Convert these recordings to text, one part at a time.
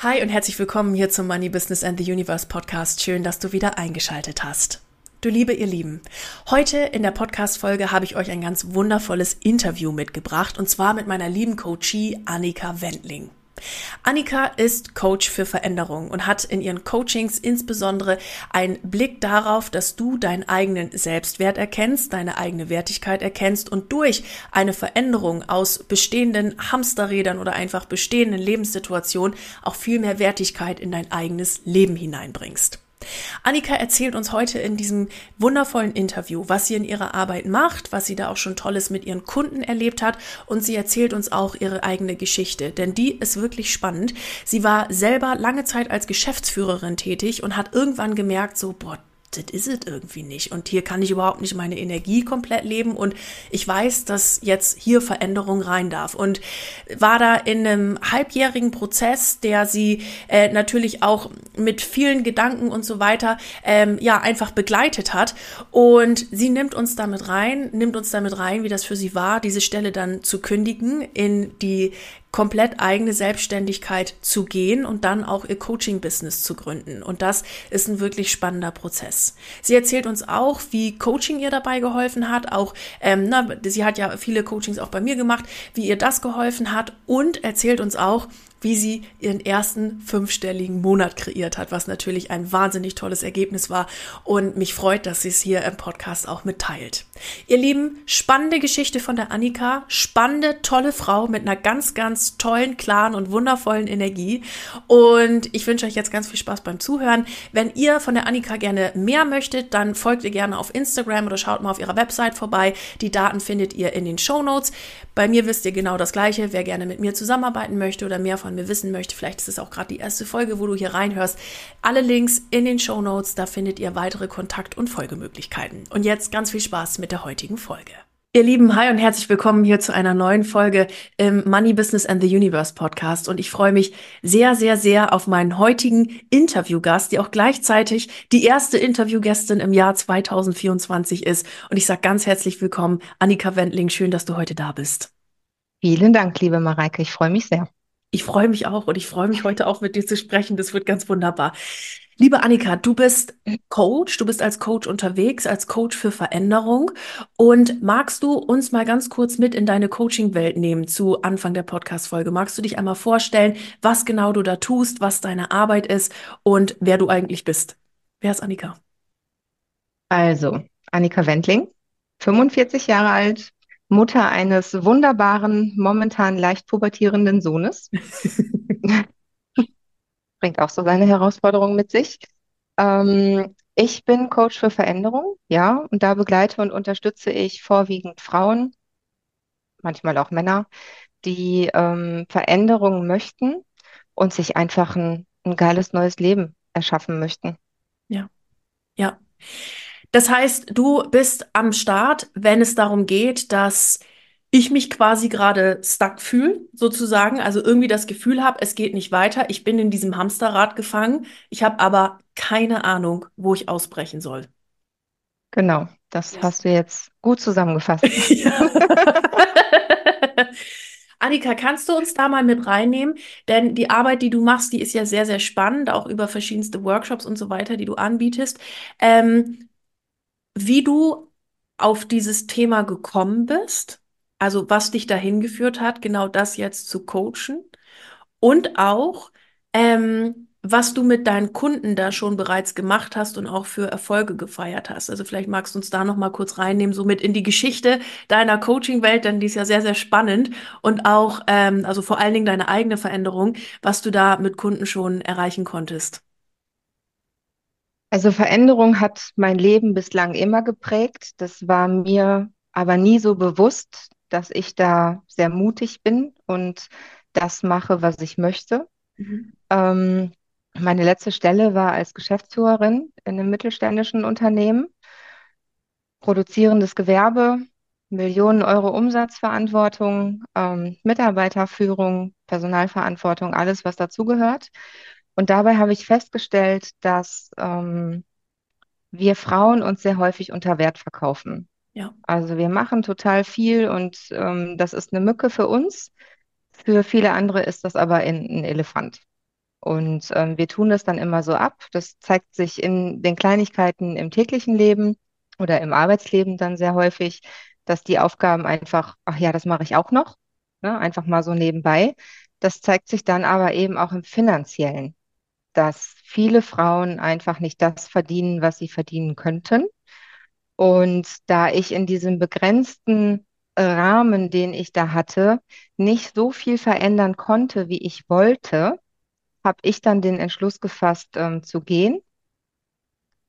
Hi und herzlich willkommen hier zum Money Business and the Universe Podcast. Schön, dass du wieder eingeschaltet hast. Du Liebe, ihr Lieben, heute in der Podcast-Folge habe ich euch ein ganz wundervolles Interview mitgebracht und zwar mit meiner lieben Coachie Annika Wendling. Annika ist Coach für Veränderung und hat in ihren Coachings insbesondere einen Blick darauf, dass du deinen eigenen Selbstwert erkennst, deine eigene Wertigkeit erkennst und durch eine Veränderung aus bestehenden Hamsterrädern oder einfach bestehenden Lebenssituationen auch viel mehr Wertigkeit in dein eigenes Leben hineinbringst. Annika erzählt uns heute in diesem wundervollen Interview, was sie in ihrer Arbeit macht, was sie da auch schon Tolles mit ihren Kunden erlebt hat und sie erzählt uns auch ihre eigene Geschichte, denn die ist wirklich spannend. Sie war selber lange Zeit als Geschäftsführerin tätig und hat irgendwann gemerkt, so, boah, das ist es irgendwie nicht. Und hier kann ich überhaupt nicht meine Energie komplett leben. Und ich weiß, dass jetzt hier Veränderung rein darf. Und war da in einem halbjährigen Prozess, der sie äh, natürlich auch mit vielen Gedanken und so weiter, ähm, ja, einfach begleitet hat. Und sie nimmt uns damit rein, nimmt uns damit rein, wie das für sie war, diese Stelle dann zu kündigen, in die komplett eigene Selbstständigkeit zu gehen und dann auch ihr Coaching-Business zu gründen. Und das ist ein wirklich spannender Prozess. Sie erzählt uns auch, wie Coaching ihr dabei geholfen hat. Auch, ähm, na, sie hat ja viele Coachings auch bei mir gemacht, wie ihr das geholfen hat und erzählt uns auch, wie sie ihren ersten fünfstelligen Monat kreiert hat, was natürlich ein wahnsinnig tolles Ergebnis war und mich freut, dass sie es hier im Podcast auch mitteilt. Ihr Lieben, spannende Geschichte von der Annika, spannende, tolle Frau mit einer ganz, ganz tollen, klaren und wundervollen Energie und ich wünsche euch jetzt ganz viel Spaß beim Zuhören. Wenn ihr von der Annika gerne mehr möchtet, dann folgt ihr gerne auf Instagram oder schaut mal auf ihrer Website vorbei. Die Daten findet ihr in den Show Notes. Bei mir wisst ihr genau das Gleiche. Wer gerne mit mir zusammenarbeiten möchte oder mehr von mir wissen möchte, vielleicht ist es auch gerade die erste Folge, wo du hier reinhörst. Alle Links in den Show Notes, da findet ihr weitere Kontakt- und Folgemöglichkeiten. Und jetzt ganz viel Spaß mit der heutigen Folge. Ihr Lieben, hi und herzlich willkommen hier zu einer neuen Folge im Money Business and the Universe Podcast. Und ich freue mich sehr, sehr, sehr auf meinen heutigen Interviewgast, die auch gleichzeitig die erste Interviewgästin im Jahr 2024 ist. Und ich sage ganz herzlich willkommen, Annika Wendling. Schön, dass du heute da bist. Vielen Dank, liebe Mareike. Ich freue mich sehr. Ich freue mich auch und ich freue mich heute auch mit dir zu sprechen. Das wird ganz wunderbar. Liebe Annika, du bist Coach, du bist als Coach unterwegs, als Coach für Veränderung. Und magst du uns mal ganz kurz mit in deine Coaching-Welt nehmen zu Anfang der Podcast-Folge? Magst du dich einmal vorstellen, was genau du da tust, was deine Arbeit ist und wer du eigentlich bist? Wer ist Annika? Also, Annika Wendling, 45 Jahre alt, Mutter eines wunderbaren, momentan leicht pubertierenden Sohnes. bringt auch so seine Herausforderungen mit sich. Ähm, ich bin Coach für Veränderung, ja, und da begleite und unterstütze ich vorwiegend Frauen, manchmal auch Männer, die ähm, Veränderungen möchten und sich einfach ein, ein geiles neues Leben erschaffen möchten. Ja, ja. Das heißt, du bist am Start, wenn es darum geht, dass ich mich quasi gerade stuck fühle, sozusagen. Also irgendwie das Gefühl habe, es geht nicht weiter. Ich bin in diesem Hamsterrad gefangen. Ich habe aber keine Ahnung, wo ich ausbrechen soll. Genau, das yes. hast du jetzt gut zusammengefasst. Annika, kannst du uns da mal mit reinnehmen? Denn die Arbeit, die du machst, die ist ja sehr, sehr spannend, auch über verschiedenste Workshops und so weiter, die du anbietest. Ähm, wie du auf dieses Thema gekommen bist also was dich dahin geführt hat, genau das jetzt zu coachen und auch, ähm, was du mit deinen Kunden da schon bereits gemacht hast und auch für Erfolge gefeiert hast. Also vielleicht magst du uns da noch mal kurz reinnehmen, so mit in die Geschichte deiner Coaching-Welt, denn die ist ja sehr, sehr spannend und auch, ähm, also vor allen Dingen deine eigene Veränderung, was du da mit Kunden schon erreichen konntest. Also Veränderung hat mein Leben bislang immer geprägt. Das war mir aber nie so bewusst, dass ich da sehr mutig bin und das mache, was ich möchte. Mhm. Ähm, meine letzte Stelle war als Geschäftsführerin in einem mittelständischen Unternehmen, produzierendes Gewerbe, Millionen Euro Umsatzverantwortung, ähm, Mitarbeiterführung, Personalverantwortung, alles, was dazugehört. Und dabei habe ich festgestellt, dass ähm, wir Frauen uns sehr häufig unter Wert verkaufen. Ja. Also wir machen total viel und ähm, das ist eine Mücke für uns. Für viele andere ist das aber ein, Elefant. Und ähm, wir tun das dann immer so ab. Das zeigt sich in den Kleinigkeiten im täglichen Leben oder im Arbeitsleben dann sehr häufig, dass die Aufgaben einfach, ach ja, das mache ich auch noch, ne? Einfach mal so nebenbei. Das zeigt sich dann aber eben auch im Finanziellen, dass viele Frauen einfach nicht das verdienen, was sie verdienen könnten. Und da ich in diesem begrenzten Rahmen, den ich da hatte, nicht so viel verändern konnte, wie ich wollte, habe ich dann den Entschluss gefasst, ähm, zu gehen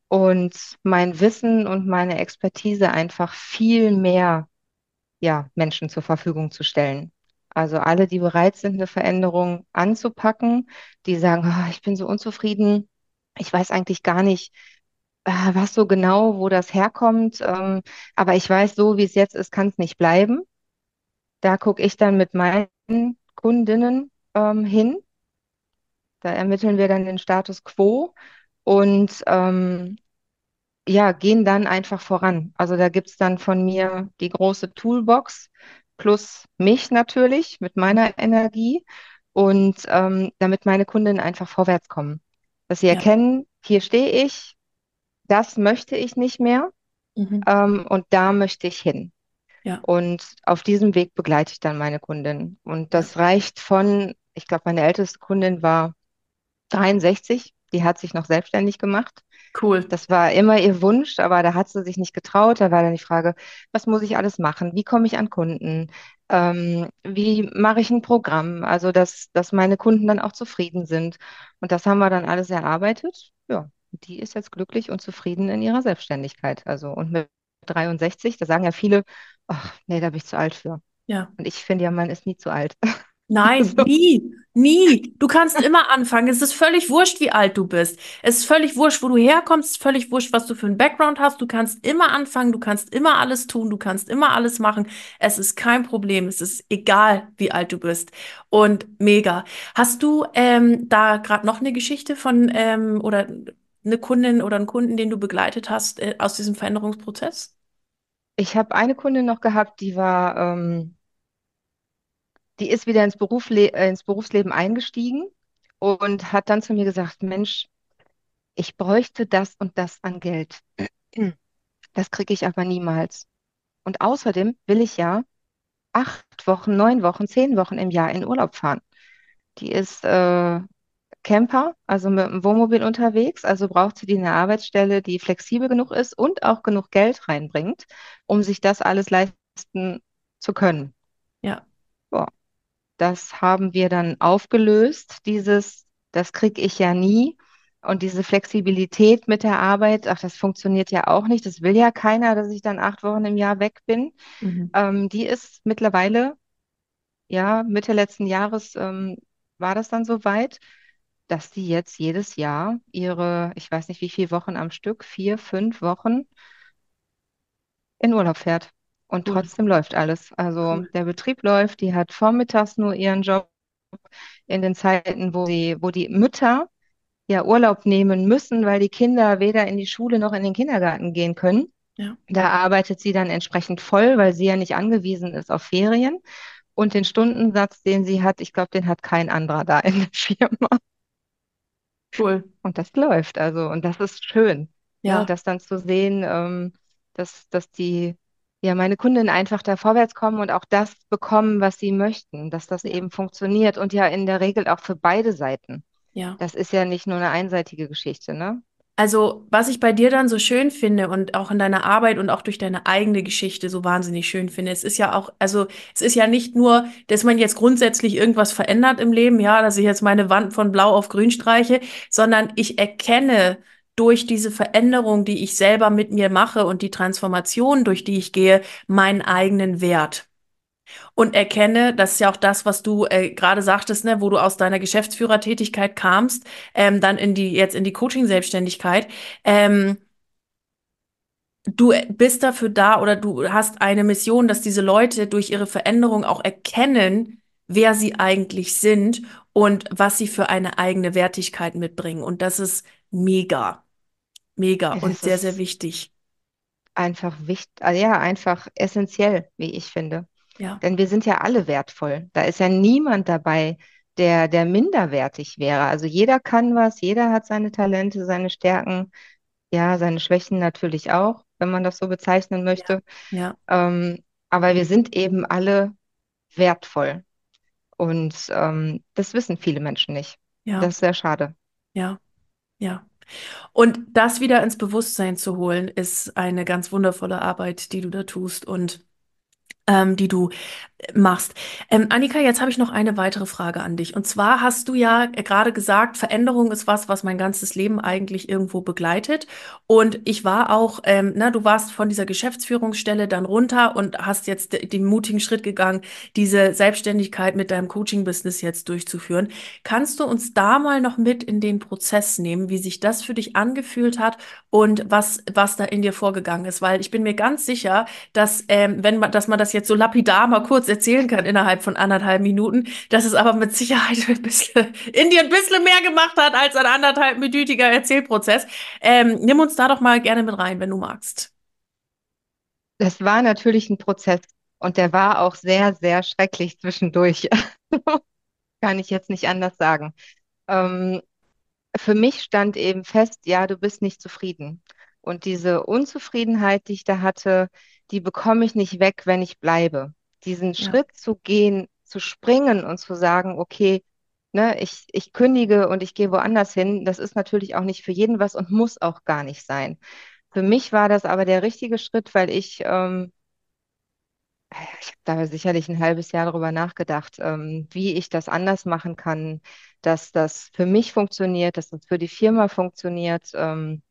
und mein Wissen und meine Expertise einfach viel mehr ja, Menschen zur Verfügung zu stellen. Also alle, die bereit sind, eine Veränderung anzupacken, die sagen, "Ah, ich bin so unzufrieden, ich weiß eigentlich gar nicht, äh, was so genau, wo das herkommt, ähm, aber ich weiß, so wie es jetzt ist, kann es nicht bleiben. Da gucke ich dann mit meinen Kundinnen ähm, hin. Da ermitteln wir dann den Status quo und ähm, ja, gehen dann einfach voran. Also da gibt es dann von mir die große Toolbox plus mich natürlich mit meiner Energie und ähm, damit meine Kundinnen einfach vorwärts kommen. Dass sie Ja. erkennen, hier stehe ich, das möchte ich nicht mehr Mhm. ähm, und da möchte ich hin. Ja. Und auf diesem Weg begleite ich dann meine Kundin. Und das reicht von, ich glaube, meine älteste Kundin war 63, die hat sich noch selbstständig gemacht. Cool. Das war immer ihr Wunsch, aber da hat sie sich nicht getraut. Da war dann die Frage, was muss ich alles machen? Wie komme ich an Kunden? Ähm, wie mache ich ein Programm? Also, dass, dass meine Kunden dann auch zufrieden sind. Und das haben wir dann alles erarbeitet. Ja, die ist jetzt glücklich und zufrieden in ihrer Selbstständigkeit. Also, und mit 63, da sagen ja viele, ach, nee, da bin ich zu alt für. Ja. Und ich finde ja, man ist nie zu alt. Nein, So. nie, nie. Du kannst immer anfangen. Es ist völlig wurscht, wie alt du bist. Es ist völlig wurscht, wo du herkommst. Es ist völlig wurscht, was du für einen Background hast. Du kannst immer anfangen. Du kannst immer alles tun. Du kannst immer alles machen. Es ist kein Problem. Es ist egal, wie alt du bist. Und mega. Hast du ähm, da gerade noch eine Geschichte von ähm, oder eine Kundin oder einen Kunden, den du begleitet hast äh, aus diesem Veränderungsprozess? Ich habe eine Kundin noch gehabt, die war, ähm, die ist wieder ins Berufle äh, ins Berufsleben eingestiegen und hat dann zu mir gesagt, Mensch, ich bräuchte das und das an Geld. Das kriege ich aber niemals. Und außerdem will ich ja acht Wochen, neun Wochen, zehn Wochen im Jahr in Urlaub fahren. Die ist äh, Camper, also mit dem Wohnmobil unterwegs, also braucht sie eine Arbeitsstelle, die flexibel genug ist und auch genug Geld reinbringt, um sich das alles leisten zu können. Das haben wir dann aufgelöst, dieses, das kriege ich ja nie. Und diese Flexibilität mit der Arbeit, ach, das funktioniert ja auch nicht. Das will ja keiner, dass ich dann acht Wochen im Jahr weg bin. mhm. Ähm, die ist mittlerweile, ja, Mitte letzten Jahres ähm, war das dann soweit, dass sie jetzt jedes Jahr ihre, ich weiß nicht wie viele Wochen am Stück, vier, fünf Wochen in Urlaub fährt. Und Cool, trotzdem läuft alles. Also cool. der Betrieb läuft, die hat vormittags nur ihren Job in den Zeiten, wo sie, wo die Mütter ja Urlaub nehmen müssen, weil die Kinder weder in die Schule noch in den Kindergarten gehen können. Ja, Da arbeitet sie dann entsprechend voll, weil sie ja nicht angewiesen ist auf Ferien. Und den Stundensatz, den sie hat, ich glaube, den hat kein anderer da in der Firma. cool. Und das läuft also. Und das ist schön, ne, Ja, das dann zu sehen, ähm, dass, dass die, ja, meine Kundinnen einfach da vorwärts kommen und auch das bekommen, was sie möchten, dass das eben funktioniert und ja in der Regel auch für beide Seiten. ja. Das ist ja nicht nur eine einseitige Geschichte, ne? Also, was ich bei dir dann so schön finde und auch in deiner Arbeit und auch durch deine eigene Geschichte so wahnsinnig schön finde, es ist ja auch, also es ist ja nicht nur, dass man jetzt grundsätzlich irgendwas verändert im Leben, ja, dass ich jetzt meine Wand von blau auf grün streiche, sondern ich erkenne durch diese Veränderung, die ich selber mit mir mache und die Transformation, durch die ich gehe, meinen eigenen Wert. Und erkenne, das ist ja auch das, was du äh, gerade sagtest, ne, wo du aus deiner Geschäftsführertätigkeit kamst, ähm, dann in die, jetzt in die Coaching-Selbstständigkeit. Ähm, du bist dafür da oder du hast eine Mission, dass diese Leute durch ihre Veränderung auch erkennen, wer sie eigentlich sind und was sie für eine eigene Wertigkeit mitbringen. Und das ist mega, mega Ja, und sehr, sehr ist wichtig. einfach wichtig, ja, einfach essentiell, wie ich finde. Ja, Denn wir sind ja alle wertvoll. Da ist ja niemand dabei, der, der minderwertig wäre. Also jeder kann was, jeder hat seine Talente, seine Stärken, ja, seine Schwächen natürlich auch, wenn man das so bezeichnen möchte. ja, Ähm, aber wir sind eben alle wertvoll. Und ähm, das wissen viele Menschen nicht. ja, Das ist sehr schade. ja, ja. Und das wieder ins Bewusstsein zu holen, ist eine ganz wundervolle Arbeit, die du da tust. Und ähm, die du machst. Ähm, Annika, jetzt habe ich noch eine weitere Frage an dich. Und zwar hast du ja gerade gesagt, Veränderung ist was, was mein ganzes Leben eigentlich irgendwo begleitet. Und ich war auch, ähm, na, du warst von dieser Geschäftsführungsstelle dann runter und hast jetzt de- den mutigen Schritt gegangen, diese Selbstständigkeit mit deinem Coaching-Business jetzt durchzuführen. Kannst du uns da mal noch mit in den Prozess nehmen, wie sich das für dich angefühlt hat und was, was da in dir vorgegangen ist? Weil ich bin mir ganz sicher, dass, ähm, wenn man, dass man das jetzt so lapidar mal kurz erzählen kann innerhalb von anderthalb Minuten, dass es aber mit Sicherheit ein bisschen, in dir ein bisschen mehr gemacht hat als ein anderthalbminütiger Erzählprozess. Ähm, nimm uns da doch mal gerne mit rein, wenn du magst. Das war natürlich ein Prozess und der war auch sehr, sehr schrecklich zwischendurch. Kann ich jetzt nicht anders sagen. Ähm, für mich stand eben fest, ja, du bist nicht zufrieden. Und diese Unzufriedenheit, die ich da hatte, die bekomme ich nicht weg, wenn ich bleibe. Diesen Ja, Schritt zu gehen, zu springen und zu sagen, okay, ne, ich, ich kündige und ich gehe woanders hin, das ist natürlich auch nicht für jeden was und muss auch gar nicht sein. Für mich war das aber der richtige Schritt, weil ich, ähm, ich habe da sicherlich ein halbes Jahr darüber nachgedacht, ähm, wie ich das anders machen kann, dass das für mich funktioniert, dass das für die Firma funktioniert. Ähm,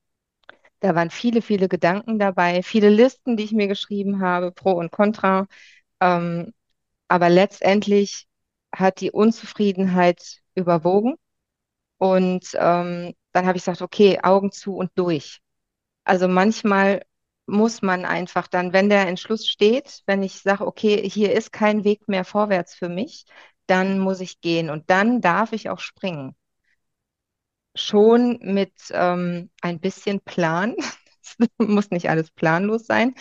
da waren viele, viele Gedanken dabei, viele Listen, die ich mir geschrieben habe, Pro und Contra. Ähm, aber letztendlich hat die Unzufriedenheit überwogen. Und ähm, dann habe ich gesagt, okay, Augen zu und durch. Also manchmal muss man einfach dann, wenn der Entschluss steht, wenn ich sage, okay, hier ist kein Weg mehr vorwärts für mich, dann muss ich gehen und dann darf ich auch springen. Schon mit ähm, ein bisschen Plan. Es muss nicht alles planlos sein.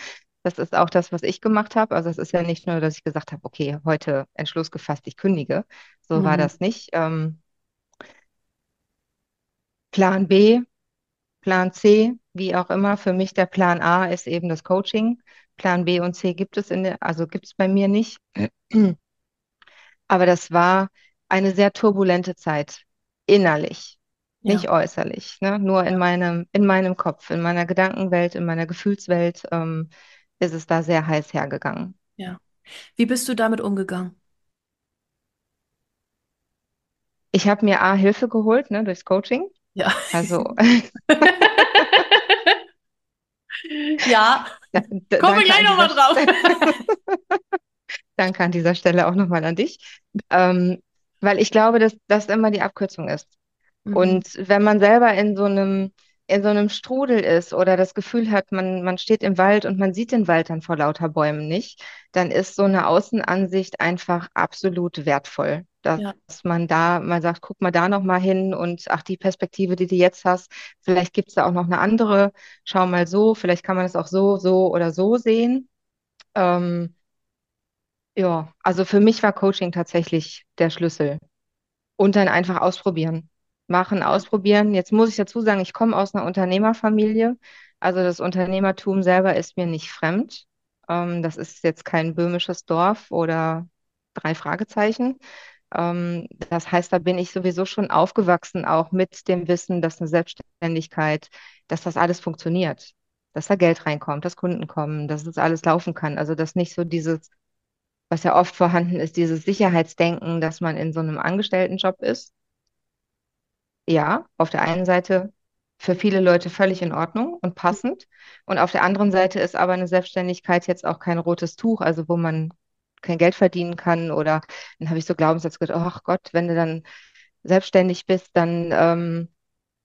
Das ist auch das, was ich gemacht habe. Also es ist ja nicht nur, dass ich gesagt habe, okay, heute Entschluss gefasst, ich kündige. So war mhm. das nicht. Ähm, Plan B, Plan C, wie auch immer. Für mich der Plan A ist eben das Coaching. Plan B und C gibt es in der, also gibt es bei mir nicht. Aber das war eine sehr turbulente Zeit, innerlich, ja, nicht äußerlich, ne? Nur in meinem, in meinem Kopf, in meiner Gedankenwelt, in meiner Gefühlswelt, ähm, ist es da sehr heiß hergegangen. ja. Wie bist du damit umgegangen? Ich habe mir A, Hilfe geholt, ne, durchs Coaching. Ja. Also Ja, da, da, kommen wir danke gleich nochmal drauf. Danke an dieser Stelle auch nochmal an dich. Ähm, weil ich glaube, dass das immer die Abkürzung ist. Mhm. Und wenn man selber in so einem, in so einem Strudel ist oder das Gefühl hat, man, man steht im Wald und man sieht den Wald dann vor lauter Bäumen nicht, dann ist so eine Außenansicht einfach absolut wertvoll. Dass Ja, man da mal sagt, guck mal da noch mal hin und ach, die Perspektive, die du jetzt hast, vielleicht gibt es da auch noch eine andere. Schau mal so, vielleicht kann man es auch so, so oder so sehen. Ähm, ja, also für mich war Coaching tatsächlich der Schlüssel. Und dann einfach ausprobieren. Machen, ausprobieren. Jetzt muss ich dazu sagen, ich komme aus einer Unternehmerfamilie. Also das Unternehmertum selber ist mir nicht fremd. Ähm, das ist jetzt kein böhmisches Dorf oder drei Fragezeichen. Ähm, das heißt, da bin ich sowieso schon aufgewachsen, auch mit dem Wissen, dass eine Selbstständigkeit, dass das alles funktioniert. Dass da Geld reinkommt, dass Kunden kommen, dass das alles laufen kann. Also dass nicht so dieses was ja oft vorhanden ist, dieses Sicherheitsdenken, dass man in so einem Angestelltenjob ist. Ja, auf der einen Seite für viele Leute völlig in Ordnung und passend. Und auf der anderen Seite ist aber eine Selbstständigkeit jetzt auch kein rotes Tuch, also wo man kein Geld verdienen kann. Oder dann habe ich so Glaubenssätze gedacht, ach Gott, wenn du dann selbstständig bist, dann ähm,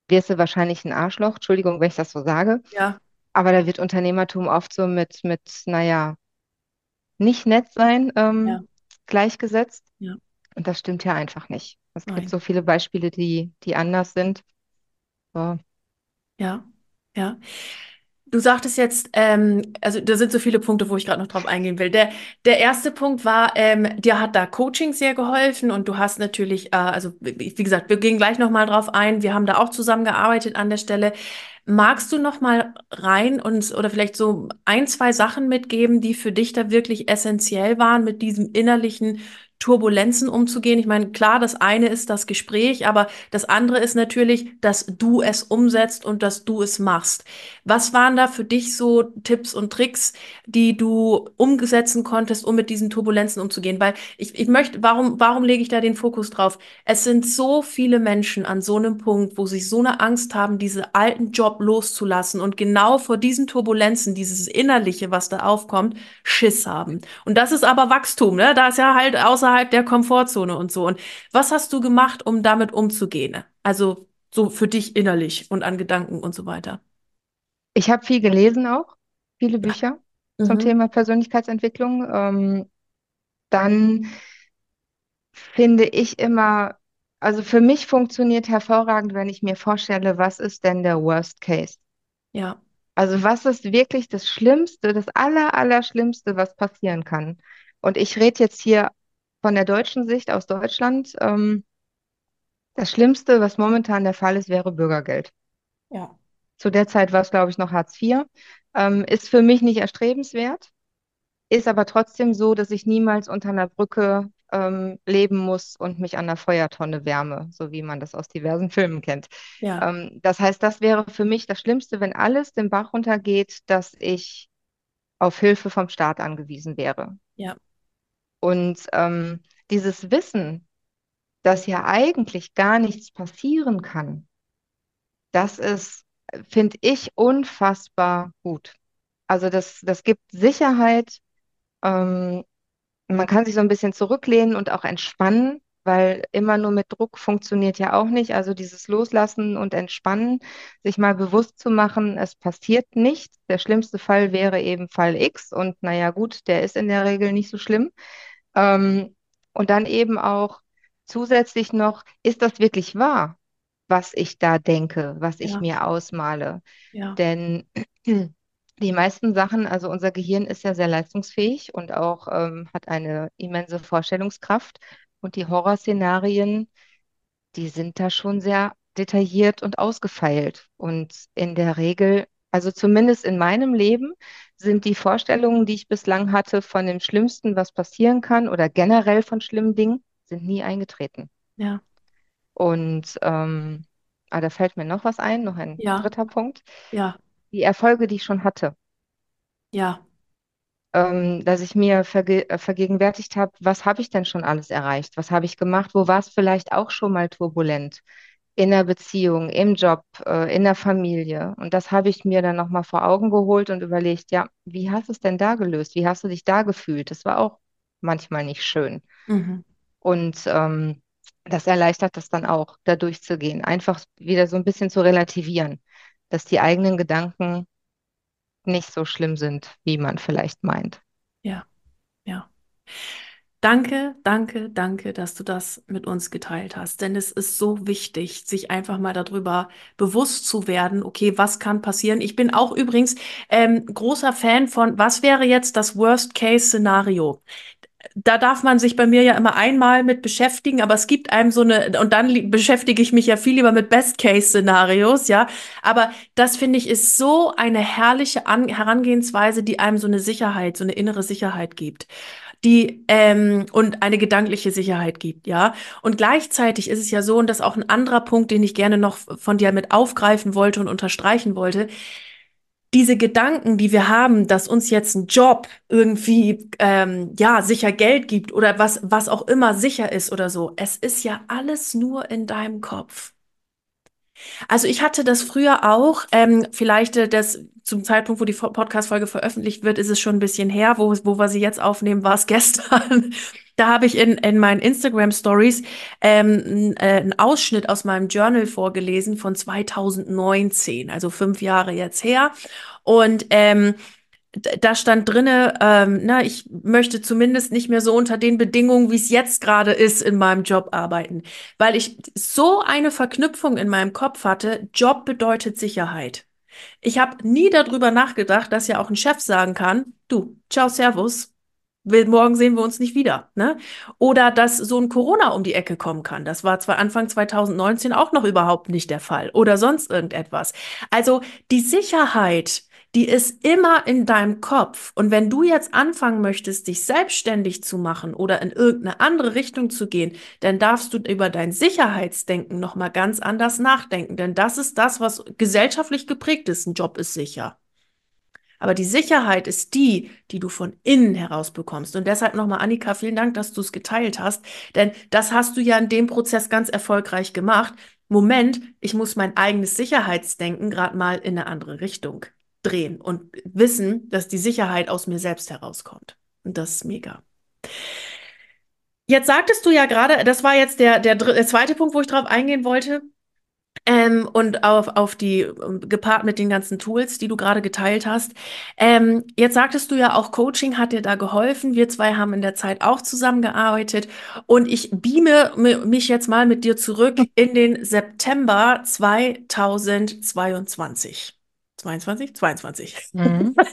wirst du wahrscheinlich ein Arschloch. Entschuldigung, wenn ich das so sage. Ja. Aber da wird Unternehmertum oft so mit, mit, naja, nicht nett sein, ähm, Ja. gleichgesetzt. Ja. Und das stimmt ja einfach nicht. Es Nein. gibt so viele Beispiele, die, die anders sind. So. Ja, ja. Du sagtest jetzt, ähm, also da sind so viele Punkte, wo ich gerade noch drauf eingehen will. Der, der erste Punkt war, ähm, dir hat da Coaching sehr geholfen und du hast natürlich, äh, also wie gesagt, wir gehen gleich nochmal drauf ein. Wir haben da auch zusammengearbeitet an der Stelle. Magst du noch mal rein und oder vielleicht so ein, zwei Sachen mitgeben, die für dich da wirklich essentiell waren, mit diesem innerlichen Turbulenzen umzugehen? Ich meine, klar, das eine ist das Gespräch, aber das andere ist natürlich, dass du es umsetzt und dass du es machst. Was waren da für dich so Tipps und Tricks, die du umsetzen konntest, um mit diesen Turbulenzen umzugehen? Weil ich, ich möchte, warum, warum lege ich da den Fokus drauf? Es sind so viele Menschen an so einem Punkt, wo sie so eine Angst haben, diesen alten Job loszulassen und genau vor diesen Turbulenzen, dieses Innerliche, was da aufkommt, Schiss haben. Und das ist aber Wachstum, ne? Da ist ja halt außerhalb der Komfortzone und so. Und was hast du gemacht, um damit umzugehen? Also so für dich innerlich und an Gedanken und so weiter. Ich habe viel gelesen auch, viele Bücher zum Mhm. Thema Persönlichkeitsentwicklung. Ähm, dann finde ich immer, also für mich funktioniert hervorragend, wenn ich mir vorstelle, was ist denn der Worst Case? Ja, Also was ist wirklich das Schlimmste, das Aller, Allerschlimmste, was passieren kann? Und ich rede jetzt hier von der deutschen Sicht aus Deutschland. Ähm, das Schlimmste, was momentan der Fall ist, wäre Bürgergeld. ja, Zu der Zeit war es, glaube ich, noch Hartz IV. Ähm, ist für mich nicht erstrebenswert, ist aber trotzdem so, dass ich niemals unter einer Brücke ähm, leben muss und mich an der Feuertonne wärme, so wie man das aus diversen Filmen kennt. ja, Ähm, das heißt, das wäre für mich das Schlimmste, wenn alles den Bach runtergeht, dass ich auf Hilfe vom Staat angewiesen wäre. ja, Und ähm, dieses Wissen, dass ja eigentlich gar nichts passieren kann, das ist, finde ich, unfassbar gut. Also das, das gibt Sicherheit. Ähm, man kann sich so ein bisschen zurücklehnen und auch entspannen, weil immer nur mit Druck funktioniert ja auch nicht. Also dieses Loslassen und Entspannen, sich mal bewusst zu machen, es passiert nichts. Der schlimmste Fall wäre eben Fall X und naja gut, der ist in der Regel nicht so schlimm. Ähm, und dann eben auch zusätzlich noch, ist das wirklich wahr, was ich da denke, was ich ja, mir ausmale? ja, Denn die meisten Sachen, also unser Gehirn ist ja sehr leistungsfähig und auch ähm, hat eine immense Vorstellungskraft. Und die Horrorszenarien, die sind da schon sehr detailliert und ausgefeilt. Und in der Regel, also zumindest in meinem Leben, sind die Vorstellungen, die ich bislang hatte von dem Schlimmsten, was passieren kann oder generell von schlimmen Dingen, sind nie eingetreten. ja, Und ähm, ah, da fällt mir noch was ein, noch ein ja, dritter Punkt. ja, Die Erfolge, die ich schon hatte. ja, ähm, dass ich mir verge äh, vergegenwärtigt habe, was habe ich denn schon alles erreicht? Was habe ich gemacht? Wo war es vielleicht auch schon mal turbulent? In der Beziehung, im Job, äh, in der Familie. Und das habe ich mir dann nochmal vor Augen geholt und überlegt, ja, wie hast du es denn da gelöst? Wie hast du dich da gefühlt? Das war auch manchmal nicht schön. mhm. Und ähm, das erleichtert das dann auch, da durchzugehen. Einfach wieder so ein bisschen zu relativieren, dass die eigenen Gedanken nicht so schlimm sind, wie man vielleicht meint. Ja, ja. Danke, danke, danke, dass du das mit uns geteilt hast. Denn es ist so wichtig, sich einfach mal darüber bewusst zu werden, okay, was kann passieren? Ich bin auch übrigens ähm, großer Fan von, was wäre jetzt das Worst-Case-Szenario? Da darf man sich bei mir ja immer einmal mit beschäftigen, aber es gibt einem so eine, und dann beschäftige ich mich ja viel lieber mit Best-Case-Szenarios, ja. Aber das finde ich ist so eine herrliche An Herangehensweise, die einem so eine Sicherheit, so eine innere Sicherheit gibt. Die ähm, und eine gedankliche Sicherheit gibt, ja. Und gleichzeitig ist es ja so, und das ist auch ein anderer Punkt, den ich gerne noch von dir mit aufgreifen wollte und unterstreichen wollte diese Gedanken, die wir haben, dass uns jetzt ein Job irgendwie ähm, ja sicher Geld gibt oder was was auch immer sicher ist oder so, es ist ja alles nur in deinem Kopf. Also ich hatte das früher auch, ähm, vielleicht äh, das zum Zeitpunkt, wo die Podcast-Folge veröffentlicht wird, ist es schon ein bisschen her, wo, wo wir sie jetzt aufnehmen, war es gestern. Da habe ich in, in meinen Instagram-Stories ähm, äh, einen Ausschnitt aus meinem Journal vorgelesen von 2019, also fünf Jahre jetzt her. Und ähm, da stand drinne, ähm, na, ich möchte zumindest nicht mehr so unter den Bedingungen, wie es jetzt gerade ist, in meinem Job arbeiten, weil ich so eine Verknüpfung in meinem Kopf hatte. Job bedeutet Sicherheit. Ich habe nie darüber nachgedacht, dass ja auch ein Chef sagen kann, du, ciao, servus, will, morgen sehen wir uns nicht wieder. Ne? Oder dass so ein Corona um die Ecke kommen kann. Das war zwar Anfang 2019 auch noch überhaupt nicht der Fall. Oder sonst irgendetwas. Also die Sicherheit, die ist immer in deinem Kopf. Und wenn du jetzt anfangen möchtest, dich selbstständig zu machen oder in irgendeine andere Richtung zu gehen, dann darfst du über dein Sicherheitsdenken nochmal ganz anders nachdenken. Denn das ist das, was gesellschaftlich geprägt ist. Ein Job ist sicher. Aber die Sicherheit ist die, die du von innen heraus bekommst. Und deshalb nochmal, Annika, vielen Dank, dass du es geteilt hast. Denn das hast du ja in dem Prozess ganz erfolgreich gemacht. Moment, ich muss mein eigenes Sicherheitsdenken gerade mal in eine andere Richtung drehen und wissen, dass die Sicherheit aus mir selbst herauskommt. Und das ist mega. Jetzt sagtest du ja gerade, das war jetzt der, der, der zweite Punkt, wo ich drauf eingehen wollte. Ähm, und auf, auf die, gepaart mit den ganzen Tools, die du gerade geteilt hast. Ähm, jetzt sagtest du ja auch, Coaching hat dir da geholfen. Wir zwei haben in der Zeit auch zusammengearbeitet. Und ich beame mich jetzt mal mit dir zurück in den September 2022. 22? 22. Mhm.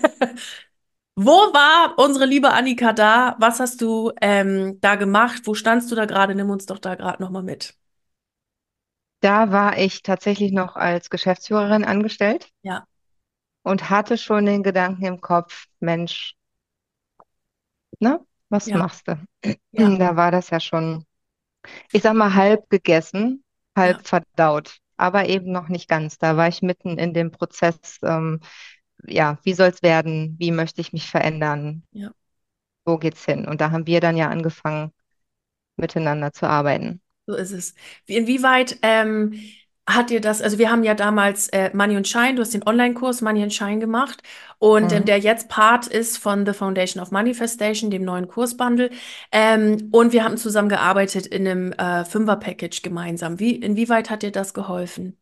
Wo war unsere liebe Annika da? Was hast du ähm, da gemacht? Wo standst du da gerade? Nimm uns doch da gerade nochmal mit. Da war ich tatsächlich noch als Geschäftsführerin angestellt. Ja. Und hatte schon den Gedanken im Kopf, Mensch, ne, was ja. machst du? Ja. Da war das ja schon, ich sag mal, halb gegessen, halb ja. verdaut, aber eben noch nicht ganz. Da war ich mitten in dem Prozess, ähm, ja, wie soll es werden? Wie möchte ich mich verändern? Ja. Wo geht's hin? Und da haben wir dann ja angefangen, miteinander zu arbeiten. So ist es. Inwieweit ähm, hat dir das, also wir haben ja damals äh, Money and Shine, du hast den Online-Kurs Money and Shine gemacht und ähm, mhm. ähm, der jetzt Part ist von The Foundation of Manifestation, dem neuen Kursbundle. Ähm, und wir haben zusammen gearbeitet in einem äh, Fünfer-Package gemeinsam. Wie, inwieweit hat dir das geholfen?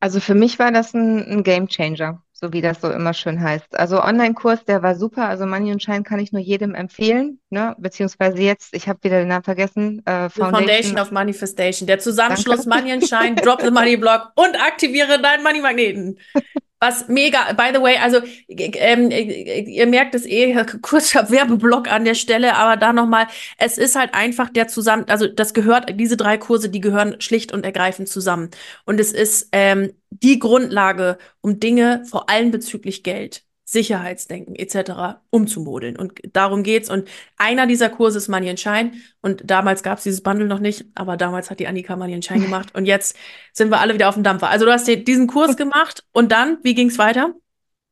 Also für mich war das ein, ein Game Changer so wie das so immer schön heißt. Also Online-Kurs, der war super. Also Money und Shine kann ich nur jedem empfehlen, ne? Beziehungsweise jetzt, ich habe wieder den Namen vergessen. Äh, Foundation. Foundation of Manifestation, der Zusammenschluss Danke. Money and Shine, Drop the Money Block und aktiviere deinen Money Magneten. Was mega, by the way, also ähm, ihr merkt es eh, kurzer Werbeblock an der Stelle, aber da nochmal, es ist halt einfach der zusammen, also das gehört, diese drei Kurse, die gehören schlicht und ergreifend zusammen. Und es ist ähm, die Grundlage, um Dinge, vor allem bezüglich Geld, Sicherheitsdenken etc. umzumodeln. Und darum geht's. Und einer dieser Kurse ist Money and Shine. Und damals gab es dieses Bundle noch nicht, aber damals hat die Annika Money and Shine gemacht. Und jetzt sind wir alle wieder auf dem Dampfer. Also du hast diesen Kurs gemacht und dann, wie ging's weiter?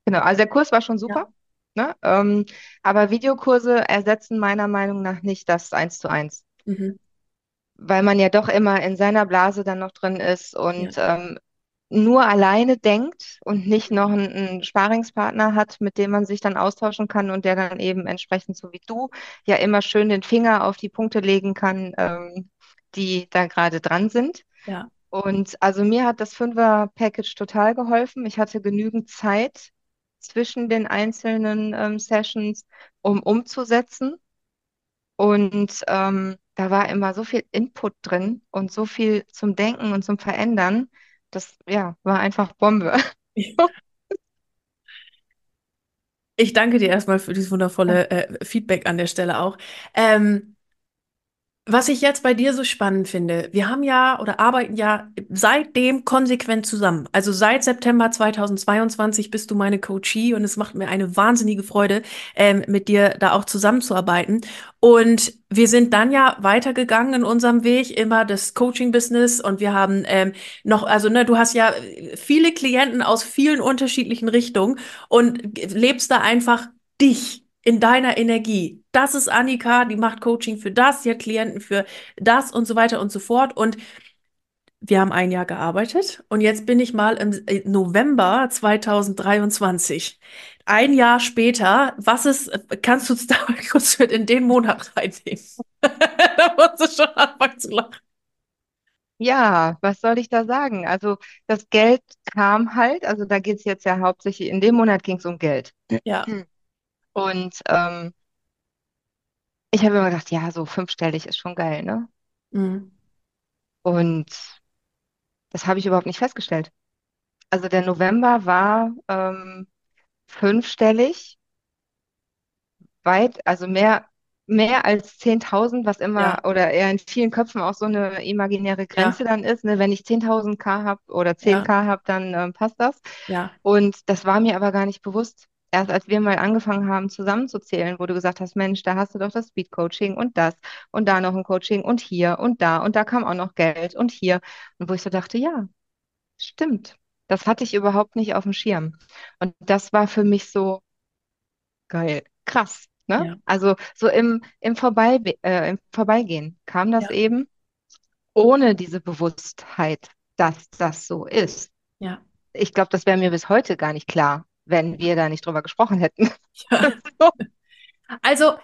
Genau, also der Kurs war schon super. Ja. Ne? Ähm, aber Videokurse ersetzen meiner Meinung nach nicht das eins zu eins. Mhm. Weil man ja doch immer in seiner Blase dann noch drin ist und ja. ähm, nur alleine denkt und nicht noch einen, einen Sparingspartner hat, mit dem man sich dann austauschen kann und der dann eben entsprechend so wie du ja immer schön den Finger auf die Punkte legen kann, ähm, die da gerade dran sind. Ja. Und also mir hat das Fünfer-Package total geholfen. Ich hatte genügend Zeit zwischen den einzelnen ähm, Sessions, um umzusetzen. Und ähm, da war immer so viel Input drin und so viel zum Denken und zum Verändern das ja, war einfach Bombe. Ich danke dir erstmal für dieses wundervolle äh, Feedback an der Stelle auch. Ähm, was ich jetzt bei dir so spannend finde, wir haben ja oder arbeiten ja seitdem konsequent zusammen. Also seit September 2022 bist du meine Coachie und es macht mir eine wahnsinnige Freude, ähm, mit dir da auch zusammenzuarbeiten. Und wir sind dann ja weitergegangen in unserem Weg, immer das Coaching-Business und wir haben ähm, noch, also ne, du hast ja viele Klienten aus vielen unterschiedlichen Richtungen und lebst da einfach dich in deiner Energie. Das ist Annika, die macht Coaching für das, die hat Klienten für das und so weiter und so fort. Und wir haben ein Jahr gearbeitet und jetzt bin ich mal im äh, November 2023. Ein Jahr später, was ist, kannst du uns da mal kurz mit in den Monat reinnehmen? Da musst du schon anfangen zu lachen. Ja, was soll ich da sagen? Also das Geld kam halt, also da geht es jetzt ja hauptsächlich, in dem Monat ging es um Geld. Ja, Und ähm, ich habe immer gedacht, ja, so fünfstellig ist schon geil, ne? mhm. Und das habe ich überhaupt nicht festgestellt. Also der November war ähm, fünfstellig, weit, also mehr, mehr als 10.000, was Ja, immer oder eher in vielen Köpfen auch so eine imaginäre Grenze ja, dann ist. Ne? Wenn ich 10.000 K habe oder ja, 10K habe, dann ähm, passt das. ja, Und das war mir aber gar nicht bewusst. Erst als wir mal angefangen haben zusammenzuzählen, wo du gesagt hast, Mensch, da hast du doch das Speed-Coaching und das und da noch ein Coaching und hier und da und da kam auch noch Geld und hier. Und wo ich so dachte, ja, stimmt. Das hatte ich überhaupt nicht auf dem Schirm. Und das war für mich so geil, krass, ne? ja, Also so im, im Vorbei, äh, im Vorbeigehen kam das ja, eben ohne diese Bewusstheit, dass das so ist. ja, Ich glaube, das wäre mir bis heute gar nicht klar, wenn wir da nicht drüber gesprochen hätten. ja. So. Also,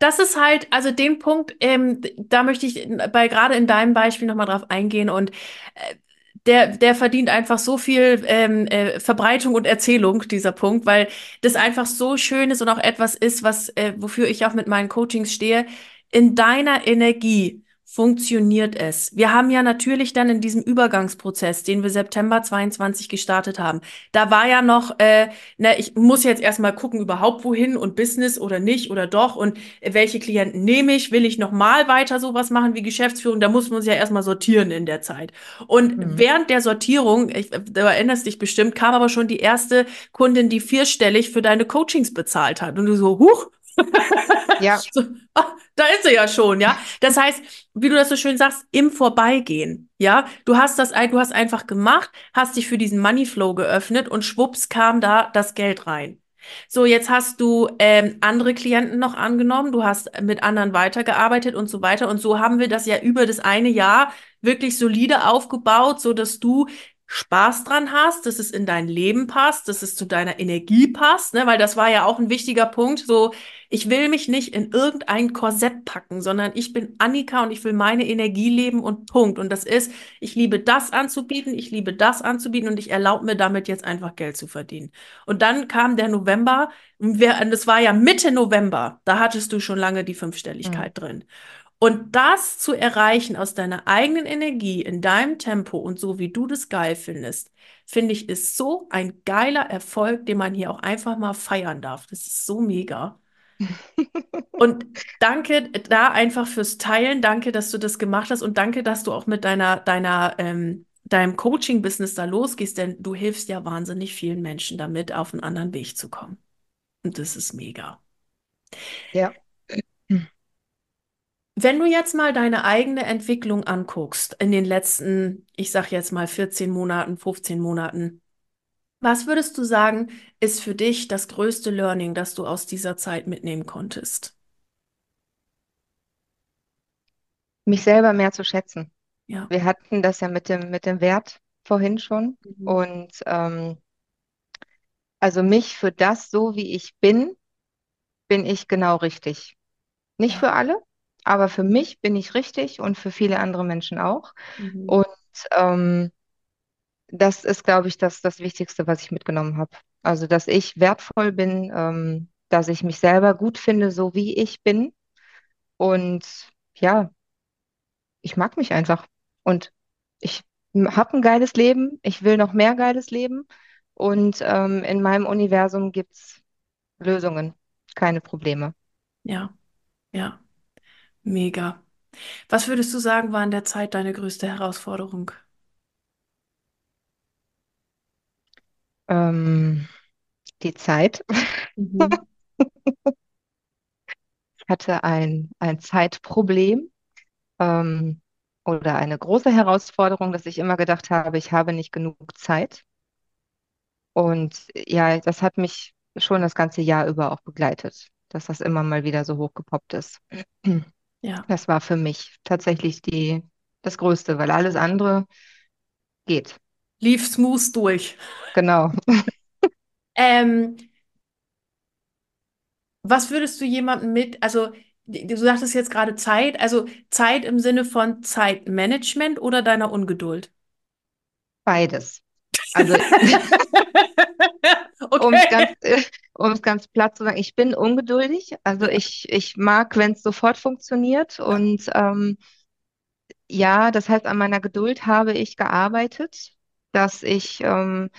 das ist halt, also den Punkt, ähm, da möchte ich bei gerade in deinem Beispiel nochmal drauf eingehen und äh, der, der verdient einfach so viel ähm, äh, Verbreitung und Erzählung, dieser Punkt, weil das einfach so schön ist und auch etwas ist, was, äh, wofür ich auch mit meinen Coachings stehe. In deiner Energie funktioniert es. Wir haben ja natürlich dann in diesem Übergangsprozess, den wir September 22 gestartet haben, da war ja noch, äh, ne, ich muss jetzt erstmal gucken, überhaupt wohin und Business oder nicht oder doch und welche Klienten nehme ich, will ich noch mal weiter sowas machen wie Geschäftsführung, da muss man sich ja erstmal sortieren in der Zeit. Und Mhm. während der Sortierung, ich, du erinnerst dich bestimmt, kam aber schon die erste Kundin, die vierstellig für deine Coachings bezahlt hat und du so, huch, Ja, so, ah, da ist sie ja schon, ja. Das heißt, wie du das so schön sagst, im Vorbeigehen, ja. Du hast das, du hast einfach gemacht, hast dich für diesen Moneyflow geöffnet und schwupps kam da das Geld rein. So, jetzt hast du ähm, andere Klienten noch angenommen, du hast mit anderen weitergearbeitet und so weiter. Und so haben wir das ja über das eine Jahr wirklich solide aufgebaut, so dass du Spaß dran hast, dass es in dein Leben passt, dass es zu deiner Energie passt, ne? Weil das war ja auch ein wichtiger Punkt. So, ich will mich nicht in irgendein Korsett packen, sondern ich bin Annika und ich will meine Energie leben und Punkt. Und das ist, ich liebe das anzubieten, ich liebe das anzubieten und ich erlaube mir damit jetzt einfach Geld zu verdienen. Und dann kam der November, und das war ja Mitte November, da hattest du schon lange die Mhm. Fünfstelligkeit drin. Und das zu erreichen aus deiner eigenen Energie, in deinem Tempo und so, wie du das geil findest, finde ich, ist so ein geiler Erfolg, den man hier auch einfach mal feiern darf. Das ist so mega. Und danke da einfach fürs Teilen. Danke, dass du das gemacht hast und danke, dass du auch mit deiner, deiner, ähm, deinem Coaching-Business da losgehst, denn du hilfst ja wahnsinnig vielen Menschen damit, auf einen anderen Weg zu kommen. Und das ist mega. ja. Wenn du jetzt mal deine eigene Entwicklung anguckst in den letzten, ich sag jetzt mal 14 Monaten, 15 Monaten, was würdest du sagen, ist für dich das größte Learning, das du aus dieser Zeit mitnehmen konntest? Mich selber mehr zu schätzen. Ja. Wir hatten das ja mit dem, mit dem Wert vorhin schon. Mhm. Und ähm, also mich für das, so wie ich bin, bin ich genau richtig. Nicht Ja. für alle, aber für mich bin ich richtig und für viele andere Menschen auch. Mhm. Und ähm, das ist, glaube ich, das, das Wichtigste, was ich mitgenommen habe. Also, dass ich wertvoll bin, ähm, dass ich mich selber gut finde, so wie ich bin. Und ja, ich mag mich einfach. Und ich habe ein geiles Leben. Ich will noch mehr geiles Leben. Und ähm, in meinem Universum gibt es Lösungen, keine Probleme. Ja. Ja. Mega. Was würdest du sagen, war in der Zeit deine größte Herausforderung? Ähm, die Zeit. Mhm. Ich hatte ein, ein Zeitproblem. ähm, oder eine große Herausforderung, dass ich immer gedacht habe, ich habe nicht genug Zeit. Und ja, das hat mich schon das ganze Jahr über auch begleitet, dass das immer mal wieder so hochgepoppt ist. Ja. Das war für mich tatsächlich die, das Größte, weil alles andere, geht. Lief smooth durch. Genau. Ähm, was würdest du jemandem mit, also du sagtest jetzt gerade Zeit, also Zeit im Sinne von Zeitmanagement oder deiner Ungeduld? Beides. Also, um es ganz, äh, ganz platt zu sagen, ich bin ungeduldig. Also ich, ich mag, wenn es sofort funktioniert. Und ähm, ja, das heißt, an meiner Geduld habe ich gearbeitet, dass ich ähm,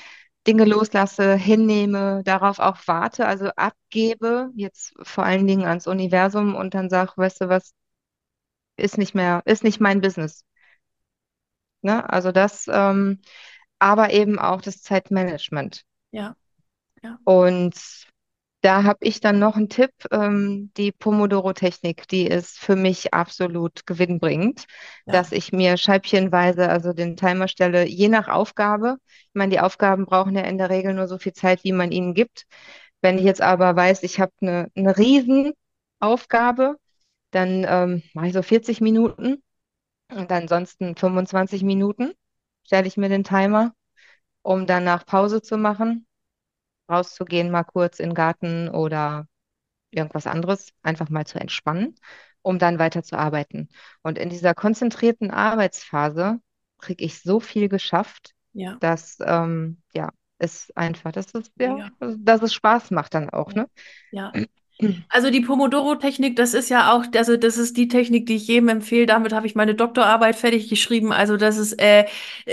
Dinge loslasse, hinnehme, darauf auch warte, also abgebe, jetzt vor allen Dingen ans Universum und dann sage, weißt du was, ist nicht mehr, ist nicht mein Business. Ne? Also das, ähm, aber eben auch das Zeitmanagement. Ja, ja. Und da habe ich dann noch einen Tipp, ähm, die Pomodoro-Technik, die ist für mich absolut gewinnbringend, Ja. dass ich mir scheibchenweise, also den Timer stelle, je nach Aufgabe. Ich meine, die Aufgaben brauchen ja in der Regel nur so viel Zeit, wie man ihnen gibt. Wenn ich jetzt aber weiß, ich habe eine, eine Riesenaufgabe, dann ähm, mache ich so 40 Minuten und ansonsten 25 Minuten stelle ich mir den Timer, um danach Pause zu machen rauszugehen, mal kurz in den Garten oder irgendwas anderes, einfach mal zu entspannen, um dann weiter zu arbeiten. Und in dieser konzentrierten Arbeitsphase kriege ich so viel geschafft, Ja, dass ähm, ja, es einfach, dass es ja, mega. dass es Spaß macht dann auch, ne? Ja. Also die Pomodoro-Technik, das ist ja auch, also das ist die Technik, die ich jedem empfehle. Damit habe ich meine Doktorarbeit fertig geschrieben. Also das ist äh,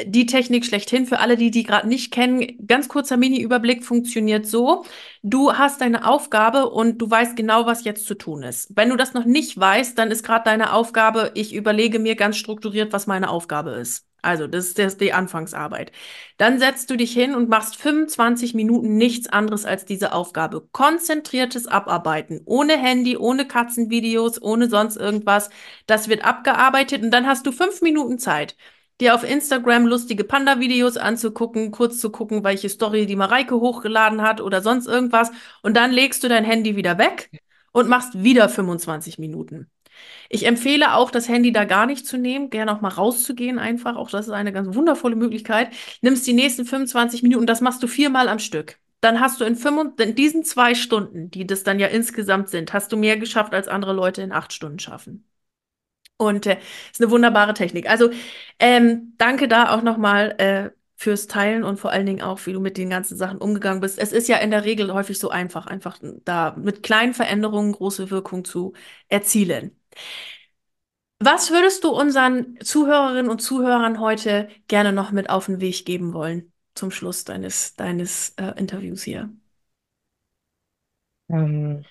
die Technik schlechthin für alle, die die gerade nicht kennen. Ganz kurzer Mini-Überblick funktioniert so. Du hast deine Aufgabe und du weißt genau, was jetzt zu tun ist. Wenn du das noch nicht weißt, dann ist gerade deine Aufgabe, ich überlege mir ganz strukturiert, was meine Aufgabe ist. Also das ist, das ist die Anfangsarbeit. Dann setzt du dich hin und machst 25 Minuten nichts anderes als diese Aufgabe. Konzentriertes Abarbeiten. Ohne Handy, ohne Katzenvideos, ohne sonst irgendwas. Das wird abgearbeitet und dann hast du fünf Minuten Zeit, dir auf Instagram lustige Panda-Videos anzugucken, kurz zu gucken, welche Story die Mareike hochgeladen hat oder sonst irgendwas. Und dann legst du dein Handy wieder weg und machst wieder 25 Minuten. Ich empfehle auch, das Handy da gar nicht zu nehmen, gerne auch mal rauszugehen einfach. Auch das ist eine ganz wundervolle Möglichkeit. Nimmst die nächsten 25 Minuten, das machst du viermal am Stück. Dann hast du in, fünf, in diesen zwei Stunden, die das dann ja insgesamt sind, hast du mehr geschafft, als andere Leute in acht Stunden schaffen. Und äh, ist eine wunderbare Technik. Also ähm, danke da auch nochmal äh, fürs Teilen und vor allen Dingen auch, wie du mit den ganzen Sachen umgegangen bist. Es ist ja in der Regel häufig so einfach, einfach da mit kleinen Veränderungen große Wirkung zu erzielen. Was würdest du unseren Zuhörerinnen und Zuhörern heute gerne noch mit auf den Weg geben wollen zum Schluss deines, deines äh, Interviews hier? Ähm,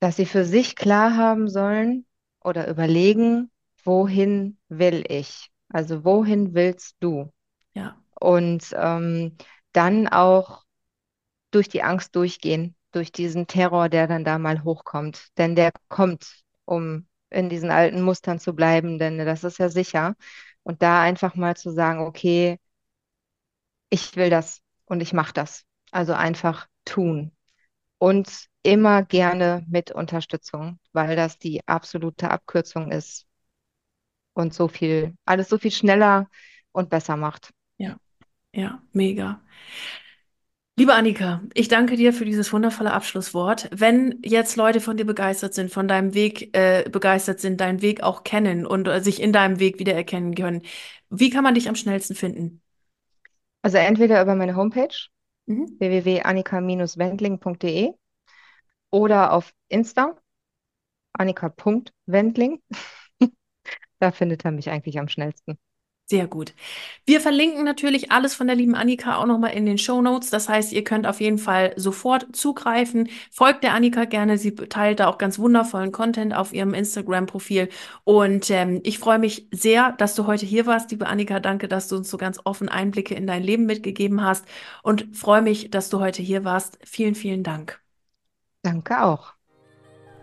dass sie für sich klar haben sollen oder überlegen, wohin will ich? Also wohin willst du? Ja, Und ähm, dann auch durch die Angst durchgehen, durch diesen Terror, der dann da mal hochkommt. Denn der kommt, um in diesen alten Mustern zu bleiben, denn das ist ja sicher. Und da einfach mal zu sagen, okay, ich will das und ich mache das. Also einfach tun. Und immer gerne mit Unterstützung, weil das die absolute Abkürzung ist und so viel, alles so viel schneller und besser macht. ja, ja, mega. Liebe Annika, ich danke dir für dieses wundervolle Abschlusswort. Wenn jetzt Leute von dir begeistert sind, von deinem Weg äh, begeistert sind, deinen Weg auch kennen und äh, sich in deinem Weg wiedererkennen können, wie kann man dich am schnellsten finden? Also entweder über meine Homepage Mhm. www.annika-wendling.de oder auf Insta annika.wendling. Da findet er mich eigentlich am schnellsten. Sehr gut. Wir verlinken natürlich alles von der lieben Annika auch nochmal in den Show Notes. Das heißt, ihr könnt auf jeden Fall sofort zugreifen. Folgt der Annika gerne. Sie teilt da auch ganz wundervollen Content auf ihrem Instagram-Profil. Und ähm, ich freue mich sehr, dass du heute hier warst, liebe Annika. Danke, dass du uns so ganz offen Einblicke in dein Leben mitgegeben hast. Und freue mich, dass du heute hier warst. Vielen, vielen Dank. Danke auch.